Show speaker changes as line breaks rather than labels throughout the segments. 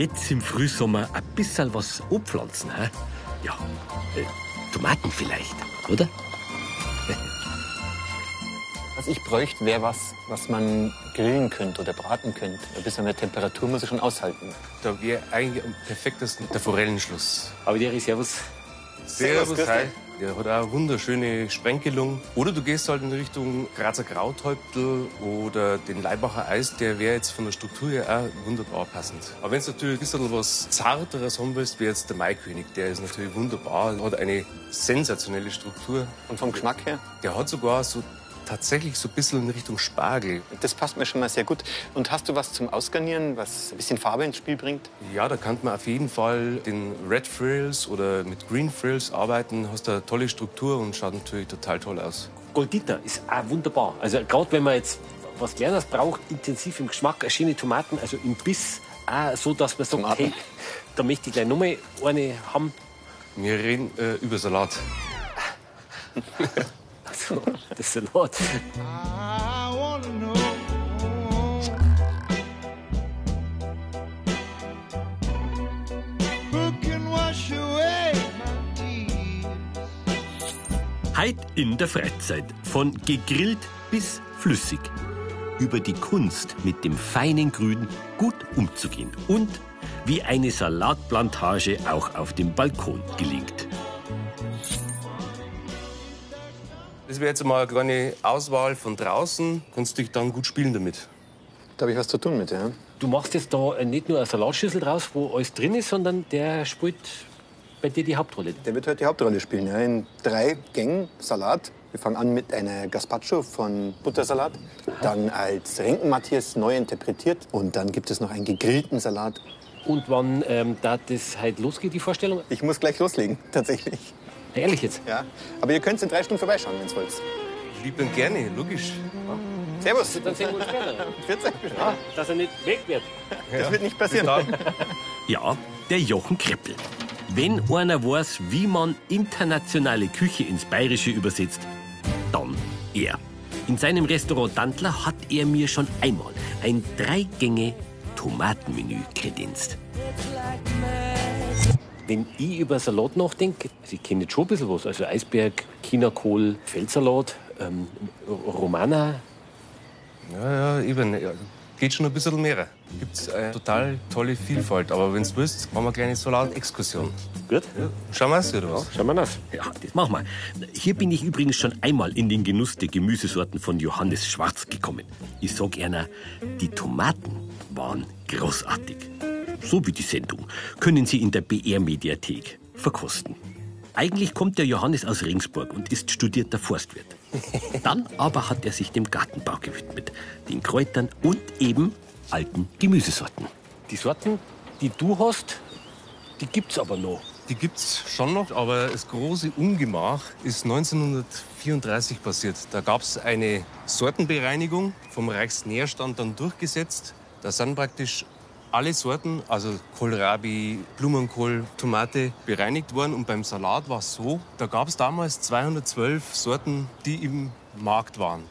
jetzt im Frühsommer ein bisschen was anpflanzen. He? Ja, äh, Tomaten vielleicht, oder?
Was ich bräuchte, wäre was, was man grillen könnte oder braten könnte. Ein bisschen mehr Temperatur muss ich schon aushalten.
Da wäre eigentlich am perfektesten der Forellenschluss.
Aber der Servus.
Servus, hi. Der hat auch eine wunderschöne Sprenkelung. Oder du gehst halt in Richtung Grazer Krauthäuptel oder den Leibacher Eis. Der wäre jetzt von der Struktur her auch wunderbar passend. Aber wenn du natürlich ein bisschen was Zarteres haben willst, wäre jetzt der Maikönig. Der ist natürlich wunderbar. Hat eine sensationelle Struktur.
Und vom Geschmack her?
Der hat sogar so tatsächlich so ein bisschen in Richtung Spargel.
Das passt mir schon mal sehr gut. Und hast du was zum Ausgarnieren, was ein bisschen Farbe ins Spiel bringt?
Ja, da kann man auf jeden Fall den Red Frills oder mit Green Frills arbeiten. Hast eine tolle Struktur und schaut natürlich total toll aus.
Goldita ist auch wunderbar. Also gerade wenn man jetzt was Lernes braucht, intensiv im Geschmack, schöne Tomaten, also im Biss, auch so, dass man sagt, hey, da möchte ich gleich nochmal eine haben.
Wir reden äh, über Salat.
das Salat. Heit in der Freizeit. Von gegrillt bis flüssig. Über die Kunst, mit dem feinen Grün gut umzugehen. Und wie eine Salatplantage auch auf dem Balkon gelingt.
Wäre jetzt mal eine kleine Auswahl von draußen. Kannst dich dann gut spielen damit.
Da habe ich was zu tun mit, ja.
Du machst jetzt da nicht nur eine Salatschüssel draus, wo alles drin ist, sondern der spielt bei dir die Hauptrolle.
Der wird heute die Hauptrolle spielen, ja. In drei Gängen Salat. Wir fangen an mit einer Gazpacho von Buttersalat, dann als Renken-Matthias neu interpretiert und dann gibt es noch einen gegrillten Salat.
Und wann ähm, da das halt losgeht, die Vorstellung?
Ich muss gleich loslegen, tatsächlich.
Ehrlich jetzt?
Ja, aber ihr könnt in drei Stunden vorbeischauen, wenn ihr wollt.
Lieb und gerne, logisch.
Servus.
Dann sehen wir uns später.
14.
Ja, dass er nicht weg wird.
Das wird nicht passieren.
Ja, der Jochen Kreppel. Wenn einer weiß, wie man internationale Küche ins Bayerische übersetzt, dann er. In seinem Restaurant Dantler hat er mir schon einmal ein Drei-Gänge-Tomatenmenü kredenzt. Wenn ich über Salat nachdenke, also ich kenne jetzt schon ein bisschen was. Also Eisberg, Chinakohl, Feldsalat, ähm, Romana.
Ja, ja, eben. Ja, geht schon ein bisschen mehr. Gibt es eine total tolle Vielfalt. Aber wenn du willst, machen wir eine kleine Salat-Exkursion.
Gut?
Ja, schauen wir es, oder was?
Schauen wir das. Ja, das machen wir. Hier bin ich übrigens schon einmal in den Genuss der Gemüsesorten von Johannes Schwarz gekommen. Ich sag einer, die Tomaten waren großartig. So wie die Sendung können Sie in der BR-Mediathek verkosten. Eigentlich kommt der Johannes aus Ringsburg und ist studierter Forstwirt. Dann aber hat er sich dem Gartenbau gewidmet, den Kräutern und eben alten Gemüsesorten. Die Sorten, die du hast, die gibt's aber noch.
Die gibt's schon noch, aber das große Ungemach ist 1934 passiert. Da gab es eine Sortenbereinigung vom Reichsnährstand dann durchgesetzt. Da sind praktisch alle Sorten, also Kohlrabi, Blumenkohl, Tomate, bereinigt worden. Und beim Salat war es so, da gab es damals 212 Sorten, die im Markt waren.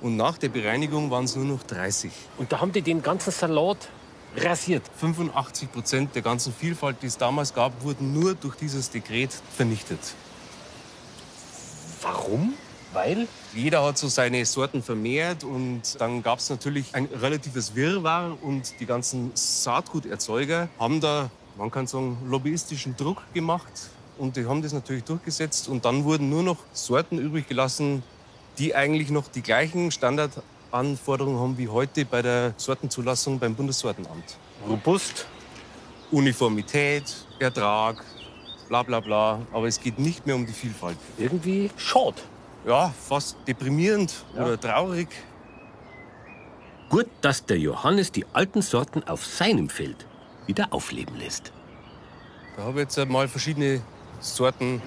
Und nach der Bereinigung waren es nur noch 30.
Und da haben die den ganzen Salat rasiert.
85 Prozent der ganzen Vielfalt, die es damals gab, wurden nur durch dieses Dekret vernichtet.
Warum? Weil?
Jeder hat so seine Sorten vermehrt und dann gab es natürlich ein relatives Wirrwarr und die ganzen Saatguterzeuger haben da, man kann sagen, lobbyistischen Druck gemacht und die haben das natürlich durchgesetzt und dann wurden nur noch Sorten übrig gelassen, die eigentlich noch die gleichen Standardanforderungen haben wie heute bei der Sortenzulassung beim Bundessortenamt.
Robust,
Uniformität, Ertrag, bla bla bla, aber es geht nicht mehr um die Vielfalt.
irgendwie schade.
Ja, fast deprimierend oder traurig.
Gut, dass der Johannes die alten Sorten auf seinem Feld wieder aufleben lässt.
Da habe ich jetzt mal verschiedene Sorten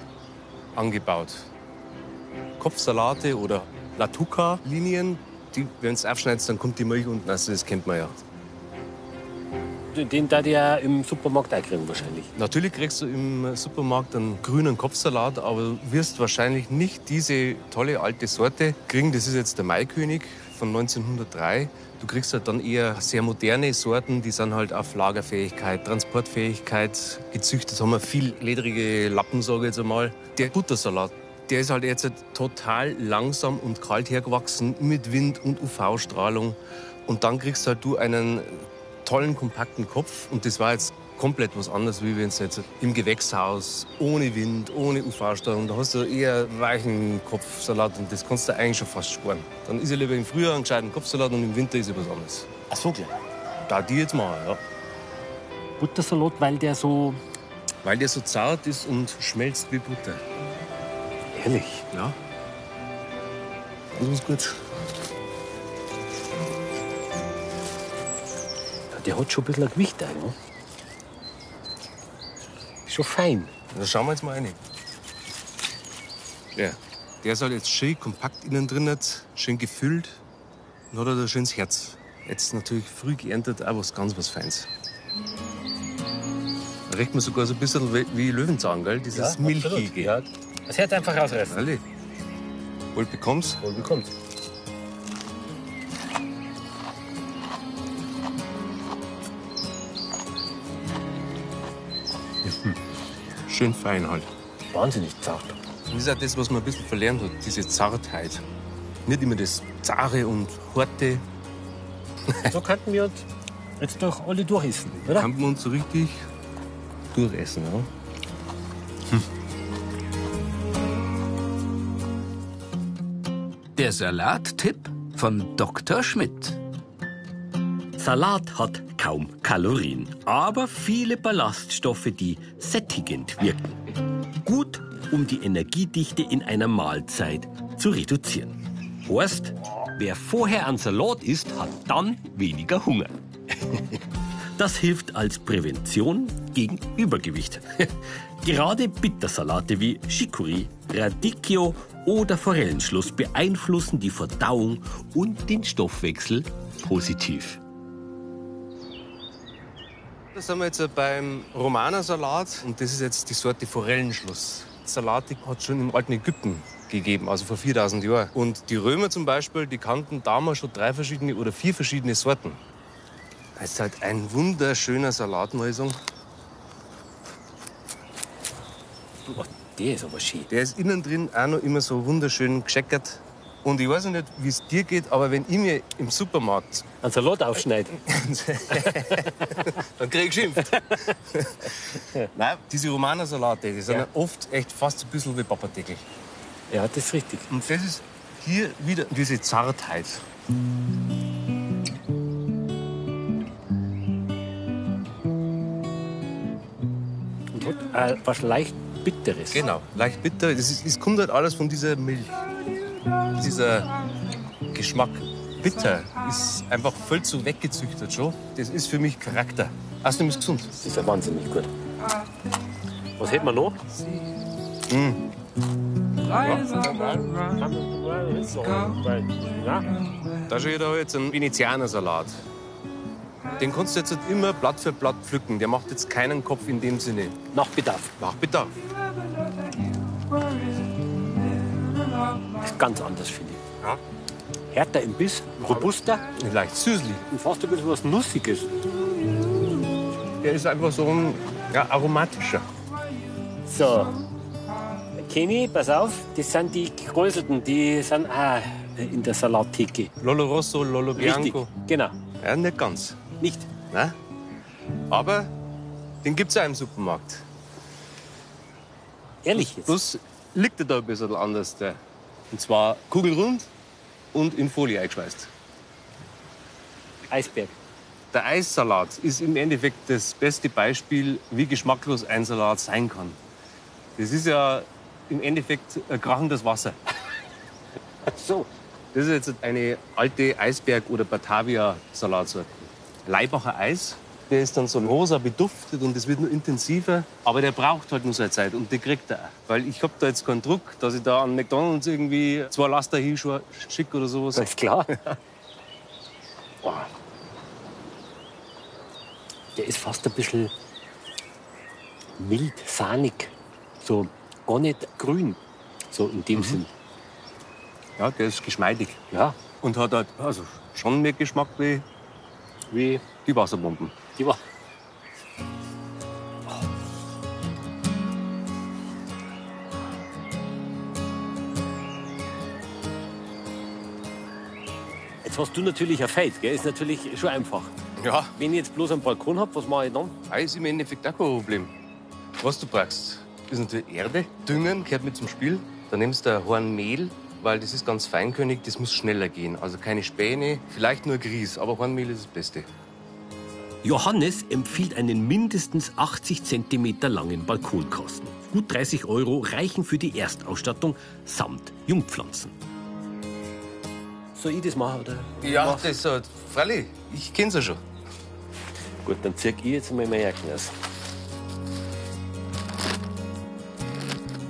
angebaut. Kopfsalate oder Latuca-Linien. Die, wenn es aufschneidest, dann kommt die Milch unten. Also das kennt man ja.
Den da ja im Supermarkt auch kriegen wahrscheinlich.
Natürlich kriegst du im Supermarkt einen grünen Kopfsalat, aber wirst wahrscheinlich nicht diese tolle alte Sorte kriegen. Das ist jetzt der Maikönig von 1903. Du kriegst halt dann eher sehr moderne Sorten, die sind halt auf Lagerfähigkeit, Transportfähigkeit gezüchtet. Haben wir viel ledrige Lappen, sage ich jetzt einmal. Der Buttersalat, der ist halt jetzt total langsam und kalt hergewachsen mit Wind und UV-Strahlung. Und dann kriegst halt du einen tollen, kompakten Kopf. Und das war jetzt komplett was anderes, wie wenn es jetzt im Gewächshaus, ohne Wind, ohne UV-Strahlung, da hast du eher weichen Kopfsalat und das kannst du eigentlich schon fast sparen. Dann ist ja lieber im Frühjahr einen gescheiten Kopfsalat und im Winter ist ja was anderes.
Ach so, klar.
Da die jetzt mal, ja.
Buttersalat, weil der so.
Weil der so zart ist und schmelzt wie Butter.
Ehrlich?
Ja. Das ist gut.
Der hat schon ein bisschen ein Gewicht ein, ne? Schon fein.
Da schauen wir jetzt mal rein. Ja. Der ist halt jetzt schön kompakt innen drin, schön gefüllt und hat ein schönes Herz. Jetzt natürlich früh geerntet, auch was ganz was Feins. Da riecht man sogar so ein bisschen wie- Löwenzahn, gell? Dieses Milchige.
Ja. Das Herz einfach rausreißen.
Alle. Wohl bekommst.
Und bekommt.
Schön fein halt.
Wahnsinnig zart.
Das ist auch das, was man ein bisschen verlernt hat, diese Zartheit. Nicht immer das Zare und Harte.
So könnten wir uns jetzt doch alle durchessen, oder?
Kann man uns so richtig durchessen. Ja?
Der Salattipp von Dr. Schmidt.
Salat hat kaum Kalorien, aber viele Ballaststoffe, die sättigend wirken. Gut, um die Energiedichte in einer Mahlzeit zu reduzieren. Heißt, wer vorher einen Salat isst, hat dann weniger Hunger. Das hilft als Prävention gegen Übergewicht. Gerade Bittersalate wie Chicorée, Radicchio oder Forellenschluss beeinflussen die Verdauung und den Stoffwechsel positiv.
Da sind wir jetzt beim Romanersalat und das ist jetzt die Sorte Forellenschluss. Salat hat schon im alten Ägypten gegeben, also vor 4000 Jahren. Und die Römer zum Beispiel, die kannten damals schon drei verschiedene oder vier verschiedene Sorten. Das ist halt ein wunderschöner Salat, muss ich sagen.
Oh, der ist aber schön.
Der ist innen drin auch noch immer so wunderschön gescheckert. Und ich weiß nicht, wie es dir geht, aber wenn ich mir im Supermarkt
Einen Salat aufschneiden.
Dann krieg ich geschimpft. Nein, diese Romanersalate, die sind
Ja.
oft echt fast ein bisschen wie Papadeckel.
Ja, das ist richtig.
Und das ist hier wieder diese Zartheit.
Und hat äh, was leicht Bitteres.
Genau, leicht bitter. Das kommt halt alles von dieser Milch. Dieser Geschmack. Bitter ist einfach voll zu weggezüchtet schon. Das ist für mich Charakter. Außerdem ist es gesund.
Das ist ja wahnsinnig gut. Was hätten wir noch? Ja.
Da steht da jetzt ein Venezianersalat. Den kannst du jetzt immer Blatt für Blatt pflücken. Der macht jetzt keinen Kopf in dem Sinne.
Nach Bedarf.
Nach Bedarf.
Ganz anders, finde ich.
Ja.
Härter im Biss, robuster
Leicht süßlich.
und fast ein bisschen was Nussiges.
Der ist einfach so ein ja, aromatischer.
So. Kenny, pass auf, das sind die Gekräuselten, die sind auch in der Salattheke.
Lolo Rosso, Lolo
Richtig,
Bianco.
genau.
Ja, nicht ganz.
Nicht.
Ne? Aber den gibt es auch im Supermarkt.
Ehrlich jetzt.
Bloß liegt er da ein bisschen anders. Der. Und zwar kugelrund und in Folie eingeschweißt.
Eisberg.
Der Eissalat ist im Endeffekt das beste Beispiel, wie geschmacklos ein Salat sein kann. Das ist ja im Endeffekt krachendes Wasser.
So.
Das ist jetzt eine alte Eisberg- oder Batavia-Salatsorte. Leibacher Eis, der ist dann so rosa beduftet und es wird nur intensiver. Aber der braucht halt nur seine Zeit und die kriegt er auch. Weil ich habe da jetzt keinen Druck, dass ich da an McDonalds irgendwie zwei Laster hinschicke oder sowas.
Das ist klar. Der ist fast ein bisschen mild, sahnig. So gar nicht grün. So in dem Sinn.
Ja, der ist geschmeidig.
Ja,
Und hat halt also schon mehr Geschmack wie
wie
die Wasserbomben.
Die war. Jetzt hast du natürlich ein Feld, gell? Ist natürlich schon einfach.
Ja,
Wenn ich jetzt bloß einen Balkon hab, was mache ich dann?
das ist im Endeffekt auch kein Problem. Was du brauchst, ist natürlich Erde. Düngen gehört mit zum Spiel. Dann nimmst du ein Horn Mehl, weil das ist ganz feinkönig, das muss schneller gehen. Also keine Späne, vielleicht nur Grieß, aber Hornmehl ist das Beste.
Johannes empfiehlt einen mindestens 80 cm langen Balkonkasten. Gut 30 Euro reichen für die Erstausstattung samt Jungpflanzen. Soll ich das machen? Oder?
Ja,
Mach's.
das ist freilich. Ich kenn's ja schon.
Gut, dann zieh ich jetzt mal meine Jacken aus.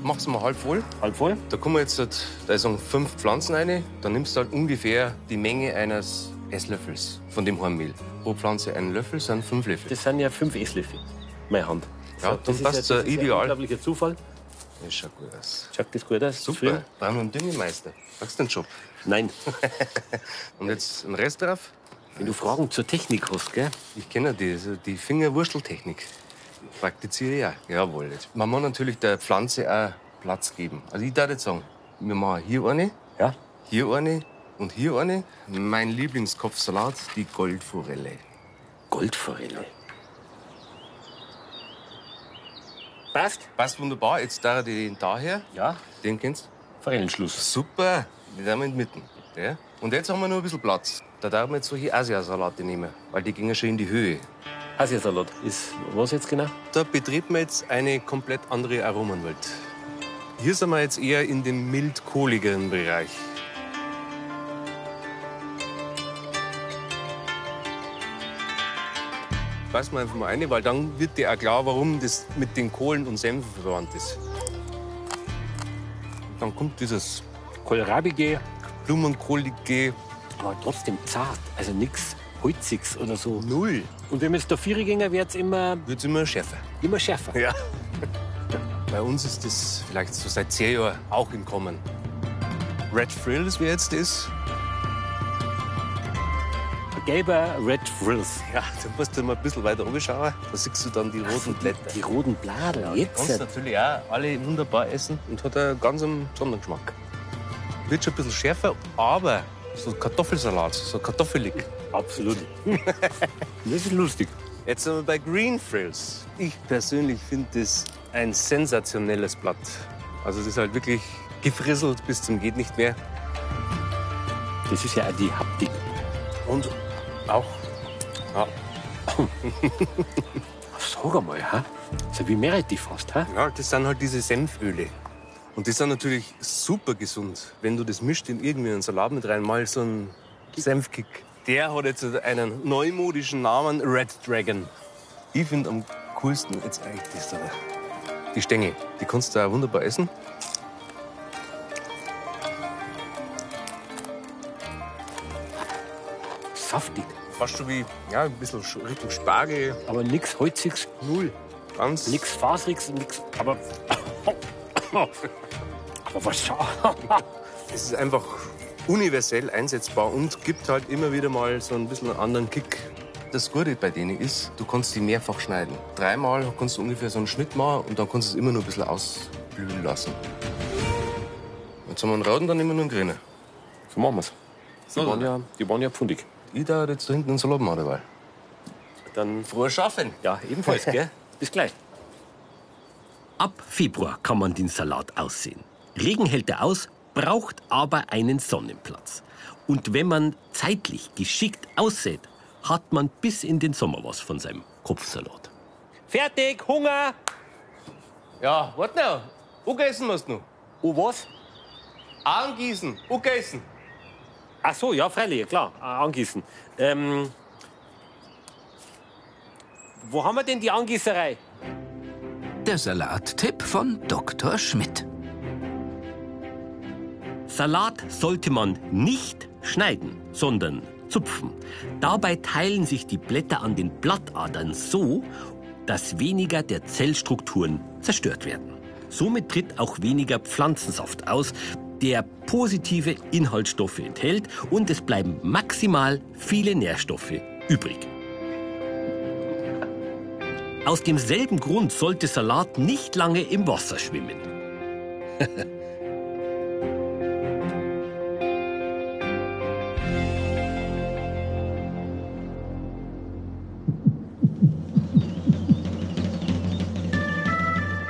Mach's mal halb voll.
Halb voll?
Da kommen jetzt halt, da sind fünf Pflanzen rein. Dann nimmst du halt ungefähr die Menge eines Esslöffels von dem Hornmehl. Pro Pflanze einen Löffel sind fünf Löffel.
Das sind ja fünf Esslöffel. Meine Hand.
Ja,
das
dann
ist ja,
ja
das ist Ein
ideal.
unglaublicher Zufall.
Das schaut gut aus.
Schaut das gut aus?
Super. Wir einen Düngemeister. Sagst du den Job?
Nein.
Und jetzt ein Rest drauf.
Wenn du Fragen zur Technik hast, gell?
Ich kenne die, also die Fingerwursteltechnik. Praktiziere ich auch. Jawohl. Jetzt. Man muss natürlich der Pflanze auch Platz geben. Also ich würde jetzt sagen, wir machen hier eine,
Ja.
hier eine und hier eine. Mein Lieblingskopfsalat, die Goldforelle.
Goldforelle. Passt?
Passt wunderbar. Jetzt da den daher.
Ja.
Den kennst du?
Forellenschluss.
Super. Den haben wir in die Mitte. Ja. Und jetzt haben wir noch ein bisschen Platz. Da darf man jetzt solche Asiasalate nehmen, weil die gehen schon in die Höhe.
Asiasalat ist was jetzt genau?
Da betrieben wir jetzt eine komplett andere Aromenwelt. Hier sind wir jetzt eher in dem mild-kohligeren Bereich. Beißen wir einfach mal eine, weil dann wird dir auch klar, warum das mit den Kohlen und Senfen verwandt ist. Dann kommt dieses
Kohlrabige,
blumenkohlige
aber trotzdem zart. Also nichts Holziges oder so.
Null.
Und wenn jetzt da vier gehen, wird's immer,
Wird immer schärfer.
immer schärfer.
Ja. Bei uns ist das vielleicht so seit zehn Jahren auch im Kommen. Red Frills, wie jetzt ist.
Gelber Red Frills.
Ja, da musst du mal ein bisschen weiter oben schauen. Da siehst du dann die roten Blätter.
Die roten Blader.
Ja, die
jetzt.
kannst du natürlich auch alle wunderbar essen und hat einen ganz besonderen Geschmack. Wird schon ein bisschen schärfer, aber so Kartoffelsalat, so kartoffelig.
Absolut. das ist lustig.
Jetzt sind wir bei Green Frills. Ich persönlich finde das ein sensationelles Blatt. Also das ist halt wirklich gefrisselt bis zum geht nicht mehr.
Das ist ja auch die Haptik.
Und auch ja,
Sag einmal, ha? So wie Meerrettich fast, ha?
Ja, das sind halt diese Senföle. Und die sind natürlich super gesund. Wenn du das mischt in irgendwie einen Salat mit rein, mal so einen Senfkick. Der hat jetzt einen neumodischen Namen, Red Dragon. Ich finde am coolsten jetzt eigentlich das da. Die Stängel. Die kannst du auch wunderbar essen.
Saftig.
Fast schon wie, ja, ein bisschen sch- Richtung Spargel.
Aber nichts Holziges, null.
Ganz.
Nichts Faseriges, nichts. Aber. aber was schau.
Es ist einfach universell einsetzbar und gibt halt immer wieder mal so ein bisschen einen anderen Kick. Das Gute bei denen ist, du kannst die mehrfach schneiden. Dreimal kannst du ungefähr so einen Schnitt machen und dann kannst du es immer nur ein bisschen ausblühen lassen. Jetzt haben wir einen Rauten, dann wir nur einen Grünen.
So machen wir's. Die
So,
waren ja, die waren ja pfundig.
Ich da jetzt da hinten einen Salat machen dabei.
Dann
Frohes Schaffen!
Ja, ebenfalls, gell? Bis gleich. Ab Februar kann man den Salat aussehen. Regen hält er aus, braucht aber einen Sonnenplatz. Und wenn man zeitlich geschickt aussät, hat man bis in den Sommer was von seinem Kopfsalat. Fertig, Hunger!
Ja, warte noch. Ugessen musst du noch.
Oh, was?
Angießen, ugessen.
Ach so, ja, freilich, klar, äh, angießen. Ähm, wo haben wir denn die Angießerei?
Der Salattipp von Dr. Schmidt.
Salat sollte man nicht schneiden, sondern zupfen. Dabei teilen sich die Blätter an den Blattadern so, dass weniger der Zellstrukturen zerstört werden. Somit tritt auch weniger Pflanzensaft aus, der positive Inhaltsstoffe enthält und es bleiben maximal viele Nährstoffe übrig. Aus demselben Grund sollte Salat nicht lange im Wasser schwimmen.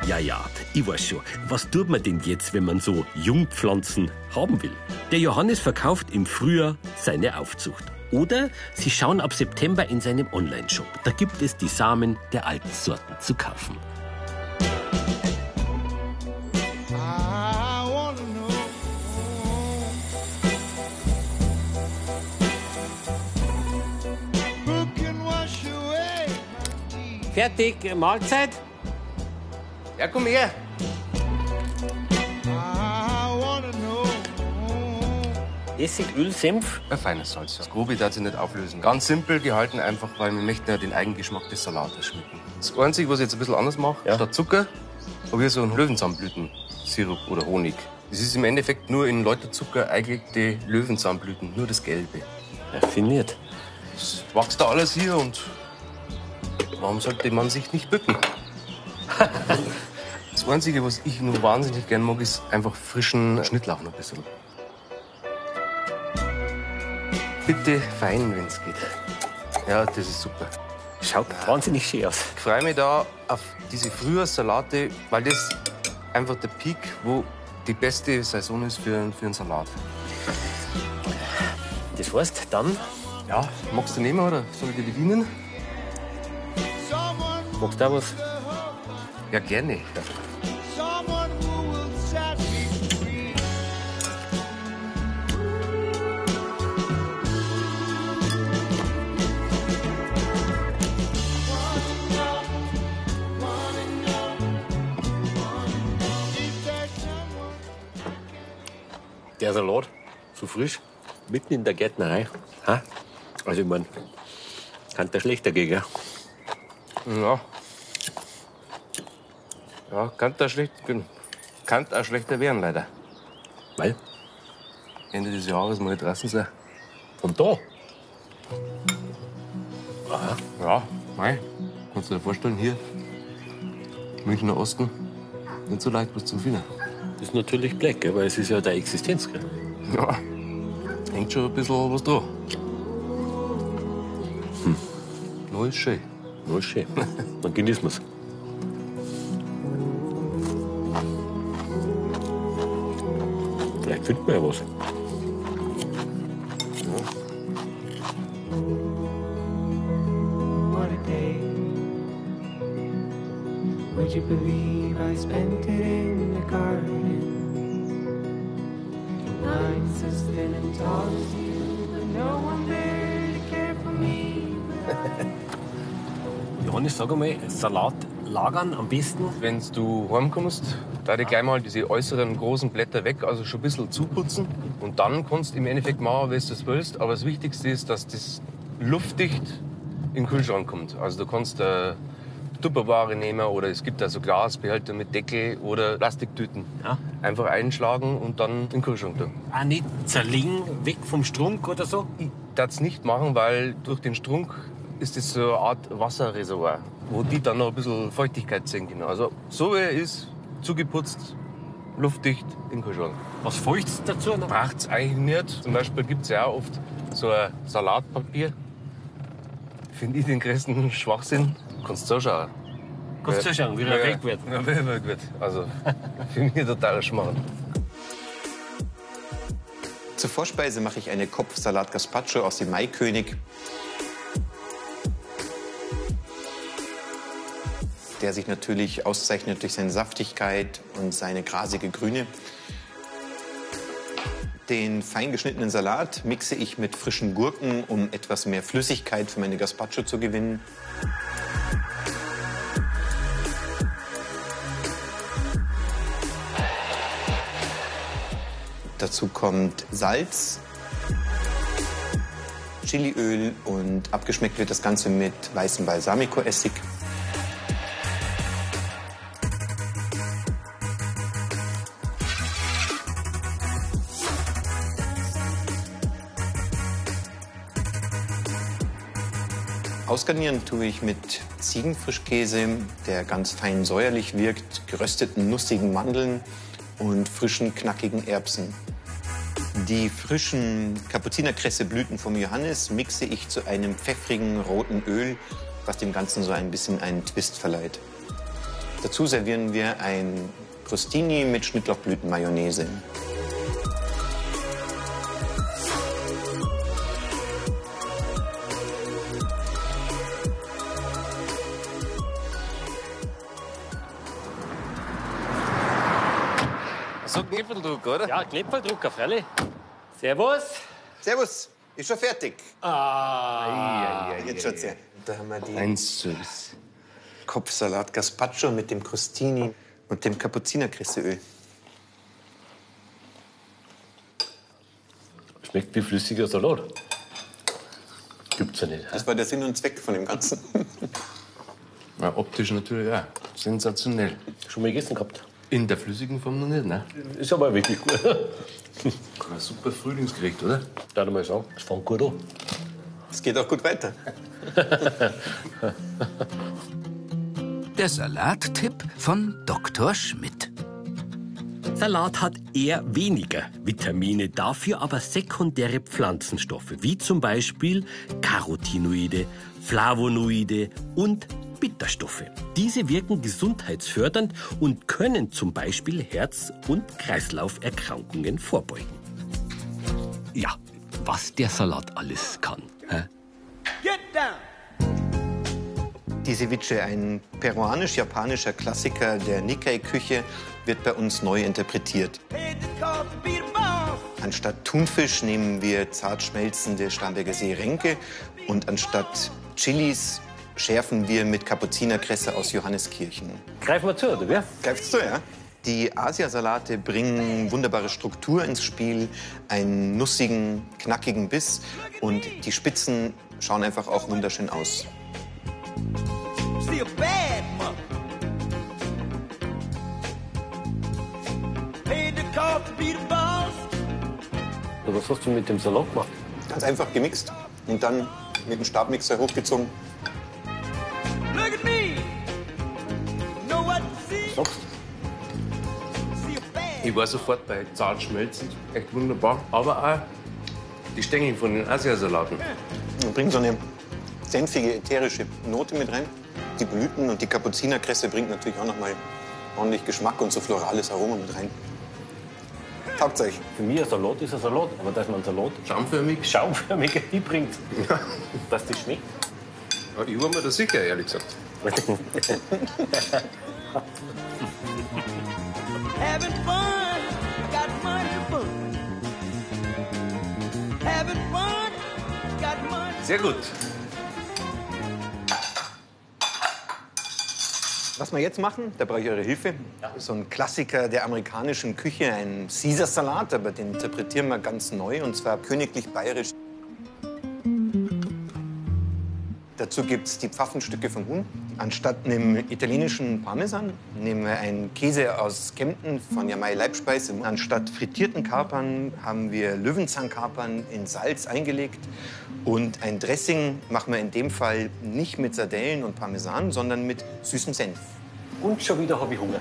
ja, ja, ich weiß schon. Was tut man denn jetzt, wenn man so Jungpflanzen haben will? Der Johannes verkauft im Frühjahr seine Aufzucht. Oder Sie schauen ab September in seinem Online-Shop. Da gibt es die Samen der alten Sorten zu kaufen.
I wanna
Ja, komm her.
Essig, Öl, Senf?
Ein feines Salz. Das Grobe darf sich nicht auflösen. Ganz simpel gehalten, einfach weil wir möchten ja den Eigengeschmack des Salates schmecken. Das Einzige, was ich jetzt ein bisschen anders mache,
Ja.
statt Zucker, habe ich so einen Löwenzahnblütensirup oder Honig. Das ist im Endeffekt nur in Läuterzucker eingelegte Löwenzahnblüten, nur das Gelbe.
Raffiniert.
Das wächst da alles hier und warum sollte man sich nicht bücken? Das Einzige, was ich nur wahnsinnig gern mag, ist einfach frischen Schnittlauch noch ein bisschen. Bitte fein, wenn es geht. Ja, das ist super.
Schaut wahnsinnig schön aus.
Ich freue mich da auf diese Frühjahrssalate, weil das einfach der Peak, wo die beste Saison ist für, für einen Salat.
Das heißt, dann
Ja, magst du nehmen oder soll ich dir bedienen?
magst du auch was?
Ja, gerne.
Der Salat, so frisch, mitten in der Gärtnerei. Ha? Also, ich mein, kann der schlechter gehen, gell?
Ja. Ja, kann da schlecht, kann auch schlechter werden, leider.
Weil,
Ende des Jahres mal draußen sein.
von da.
Ja, mei. Kannst du dir vorstellen, hier, Münchner Osten, nicht so leicht was zu finden.
Das ist natürlich Black, weil es ist ja der Existenz. Gell?
Ja, hängt schon ein bisschen was dran. Hm. Noch ist schön.
Na, ist schön. Dann genießen wir's. Vielleicht findet man ja was.
What a day. Would you believe I spent it As you, but no one there to care for me.
Johannes, sag einmal, Salat lagern am besten.
Wenn du heimkommst, da ich gleich mal diese äußeren großen Blätter weg, also schon ein bisschen zuputzen. Und dann kannst du im Endeffekt machen, wie du es willst. Aber das Wichtigste ist, dass das luftdicht in den Kühlschrank kommt. Also du kannst äh, Tupperware nehmen oder es gibt also Glasbehälter mit Deckel oder Plastiktüten.
Ja.
Einfach einschlagen und dann in den Kühlschrank tun.
Auch nicht zerlegen, weg vom Strunk oder so.
Ich darf es nicht machen, weil durch den Strunk ist es so eine Art Wasserreservoir, wo die dann noch ein bisschen Feuchtigkeit senken. Also so wie er ist, zugeputzt, luftdicht in den Kühlschrank.
Was feucht's dazu? noch?
Braucht es eigentlich nicht. Zum Beispiel gibt es ja auch oft so ein Salatpapier. Finde ich den größten Schwachsinn. Kannst du zuschauen.
Kannst du schauen, wie er weg wird.
Ja, wie er weg wird. Also, für mich total Schmarrn.
Zur Vorspeise mache ich eine Kopfsalat Gazpacho aus dem Maikönig. Der sich natürlich auszeichnet durch seine Saftigkeit und seine grasige Grüne. Den fein geschnittenen Salat mixe ich mit frischen Gurken, um etwas mehr Flüssigkeit für meine Gazpacho zu gewinnen. Dazu kommt Salz, Chiliöl und abgeschmeckt wird das Ganze mit weißem Balsamico-Essig. Ausgarnieren tue ich mit Ziegenfrischkäse, der ganz fein säuerlich wirkt, gerösteten nussigen Mandeln und frischen, knackigen Erbsen. Die frischen Kapuzinerkresseblüten vom Johannis mixe ich zu einem pfeffrigen roten Öl, was dem Ganzen so ein bisschen einen Twist verleiht. Dazu servieren wir ein Crostini mit Schnittlauchblütenmayonnaise.
So Knippeldruck, oder?
Ja, Knippeldrucker, freilich. Servus.
Servus, ist schon fertig.
Ah,
Jetzt schaut's her. Da haben wir die
Eins süß.
Kopfsalat Gazpacho mit dem Crostini und dem Kapuzinerkresseöl.
Schmeckt wie flüssiger Salat. Gibt's ja nicht.
Das war der Sinn und Zweck von dem Ganzen.
Ja, optisch natürlich auch. Sensationell.
Schon mal gegessen gehabt.
In der flüssigen Form noch nicht, ne?
Ist aber wirklich gut.
Ein super Frühlingsgericht, oder?
Darf ich mal sagen, es fängt gut an.
Es geht auch gut weiter.
Der Salattipp von Dr. Schmidt.
Salat hat eher weniger Vitamine, dafür aber sekundäre Pflanzenstoffe, wie zum Beispiel Carotinoide, Flavonoide und Bitterstoffe. Diese wirken gesundheitsfördernd und können zum Beispiel Herz- und Kreislauferkrankungen vorbeugen. Ja, was der Salat alles kann. Hä?
Get down.
Die Ceviche, ein peruanisch-japanischer Klassiker der Nikkei-Küche, wird bei uns neu interpretiert. Anstatt Thunfisch nehmen wir zart schmelzende Starnberger See-Renke und anstatt Chilis schärfen wir mit Kapuzinerkresse aus Johanneskirchen.
Greifen wir zu, oder wer?
Greifst du, ja? Die Asiasalate bringen wunderbare Struktur ins Spiel, einen nussigen, knackigen Biss und die Spitzen schauen einfach auch wunderschön aus.
Was hast du mit dem Salat gemacht?
Ganz einfach gemixt und dann mit dem Stabmixer hochgezogen.
Ich war sofort bei zart schmelzend, echt wunderbar. Aber auch die Stängel von den Asiasalaten.
Und bringt so eine senfige, ätherische Note mit rein. Die Blüten und die Kapuzinerkresse bringt natürlich auch noch mal ordentlich Geschmack und so florales Aroma mit rein. Taugt's euch.
Für mich ein Salat ist ein Salat, aber dass man einen Salat
Schaumförmig.
schaumförmiger hinbringt, dass das schmeckt.
Ja, ich war mir da sicher, ehrlich gesagt.
Having fun, got money to burn. Having fun, got money.
Sehr gut.
Was wir jetzt machen, da brauche ich eure Hilfe. So ein Klassiker der amerikanischen Küche, ein Caesar-Salat, aber den interpretieren wir ganz neu und zwar königlich bayerisch. Dazu gibt es die Pfaffenstücke vom Huhn. Anstatt einem italienischen Parmesan nehmen wir einen Käse aus Kempten von Jamai Leibspeise. Anstatt frittierten Kapern haben wir Löwenzankapern in Salz eingelegt. Und ein Dressing machen wir in dem Fall nicht mit Sardellen und Parmesan, sondern mit süßem Senf.
Und schon wieder habe ich Hunger.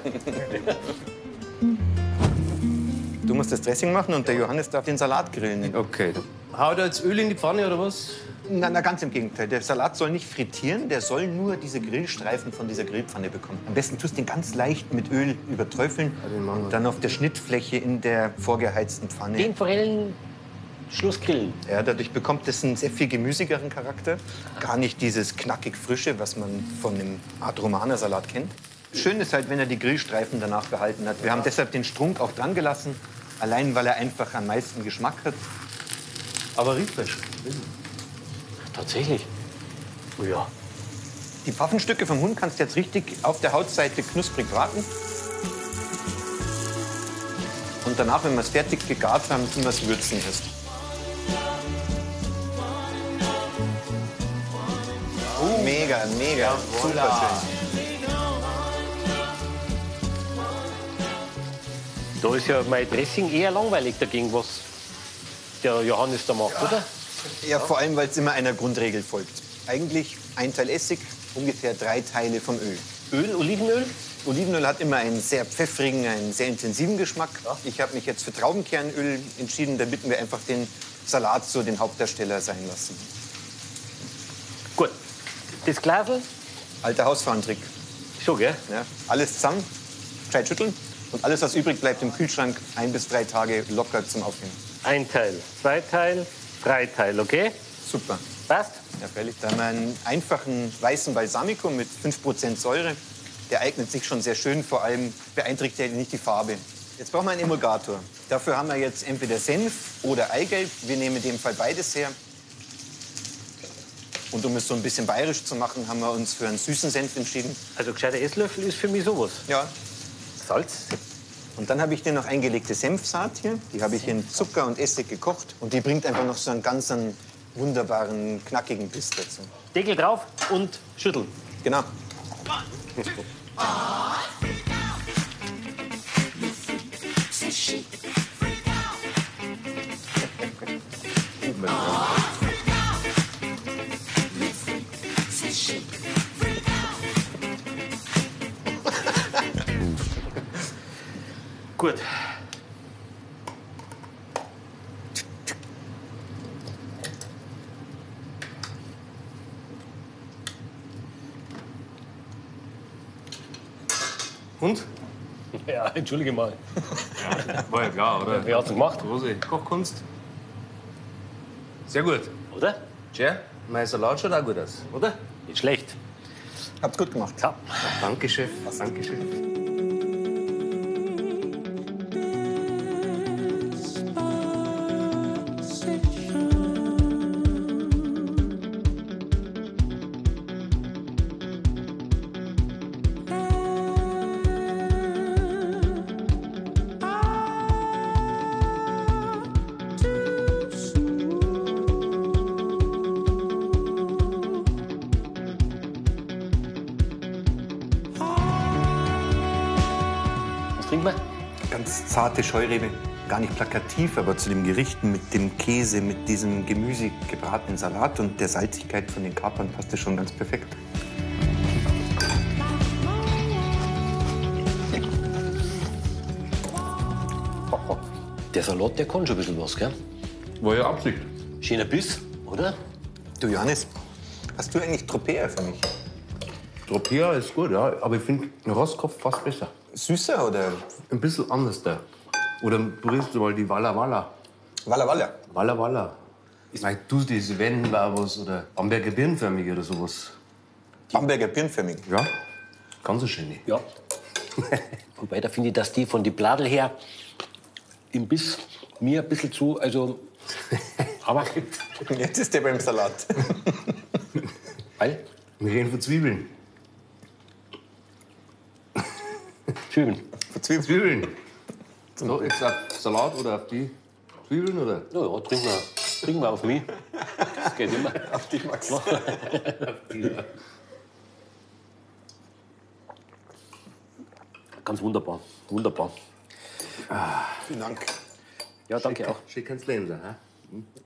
Du musst das Dressing machen und der Johannes darf den Salat grillen.
Okay. Hau da jetzt Öl in die Pfanne oder was?
Na, na, ganz im Gegenteil. Der Salat soll nicht frittieren, der soll nur diese Grillstreifen von dieser Grillpfanne bekommen. Am besten tust du den ganz leicht mit Öl überträufeln und dann auf der Schnittfläche in der vorgeheizten Pfanne.
Den Forellen Schluss grillen.
Ja, dadurch bekommt es einen sehr viel gemüsigeren Charakter. Gar nicht dieses knackig Frische, was man von einem Art Romaner-Salat kennt. Schön ist halt, wenn er die Grillstreifen danach behalten hat. Wir haben deshalb den Strunk auch dran gelassen, allein weil er einfach am meisten Geschmack hat.
Aber Rifffisch.
Tatsächlich. Oh ja.
Die Pfaffenstücke vom Hund kannst du jetzt richtig auf der Hautseite knusprig braten. Und danach, wenn wir es fertig gegart haben, tun wir es würzen erst. Mega, mega. Super schön.
Da ist ja mein Dressing eher langweilig dagegen, was der Johannes da macht, oder?
Ja, vor allem, weil es immer einer Grundregel folgt. Eigentlich ein Teil Essig, ungefähr drei Teile vom Öl.
Öl, Olivenöl?
Olivenöl hat immer einen sehr pfeffrigen, einen sehr intensiven Geschmack. Ich habe mich jetzt für Traubenkernöl entschieden, damit wir einfach den Salat so den Hauptdarsteller sein lassen.
Gut. Das Glasel?
Alter Hausfrauentrick.
Schon, gell?
Ja, alles zusammen, gescheit schütteln und alles, was übrig bleibt im Kühlschrank, ein bis drei Tage locker zum Aufhängen.
Ein Teil, zwei Teil, drei Teil, okay?
Super.
Passt?
Ja, freilich. Da haben wir einen einfachen weißen Balsamico mit 5% Säure. Der eignet sich schon sehr schön, vor allem beeinträchtigt er nicht die Farbe. Jetzt brauchen wir einen Emulgator. Dafür haben wir jetzt entweder Senf oder Eigelb. Wir nehmen in dem Fall beides her. Und um es so ein bisschen bayerisch zu machen, haben wir uns für einen süßen Senf entschieden.
Also gescheiter Esslöffel ist für mich sowas.
Ja.
Salz?
Und dann habe ich dir noch eingelegte Senfsaat hier. Die habe ich in Zucker und Essig gekocht. Und die bringt einfach noch so einen ganz einen wunderbaren, knackigen Biss dazu.
Deckel drauf und schütteln.
Genau.
Gut.
Und?
Ja, entschuldige mal.
War ja klar, oder?
Wer hat's gemacht?
Große Kochkunst. Sehr gut.
Oder?
Tja, mein Salat schaut auch gut aus, oder?
Nicht schlecht.
Habt's gut gemacht.
Ja.
Danke, Chef. Danke, Chef.
Zarte Scheurebe. Gar nicht plakativ, aber zu dem Gericht mit dem Käse, mit diesem Gemüse gebratenen Salat und der Salzigkeit von den Kapern passt das schon ganz perfekt.
Der Salat, der kann schon ein bisschen was, gell?
War ja Absicht.
Schöner Biss, oder?
Du Johannes, hast du eigentlich Tropea für mich?
Tropea ist gut, ja. Aber ich finde Rostkopf fast besser.
Süßer oder
Ein bisschen anders da. Oder probierst du mal die Walla Walla.
Walla Walla?
Walla Walla. Ich meine, du, diese war was oder Bamberger Birnenförmige oder sowas.
Bamberger Birnenförmig.
Ja, ganz so schöne.
Ja. Wobei, da finde ich, dass die von die Bladel her im Biss mir ein bisschen zu, also. Aber,
Jetzt ist der beim Salat.
weil,
Wir reden von Zwiebeln.
Zwiebeln.
Verzwiebelt.
Zwiebeln. So, jetzt auf Salat oder auf die Zwiebeln oder?
Ja, ja, trinken wir, trinken wir auf mich. Das geht immer.
Auf dich, Max.
Ganz wunderbar, wunderbar.
Vielen Dank.
Ja, danke auch.
Schick Leben sein, hä?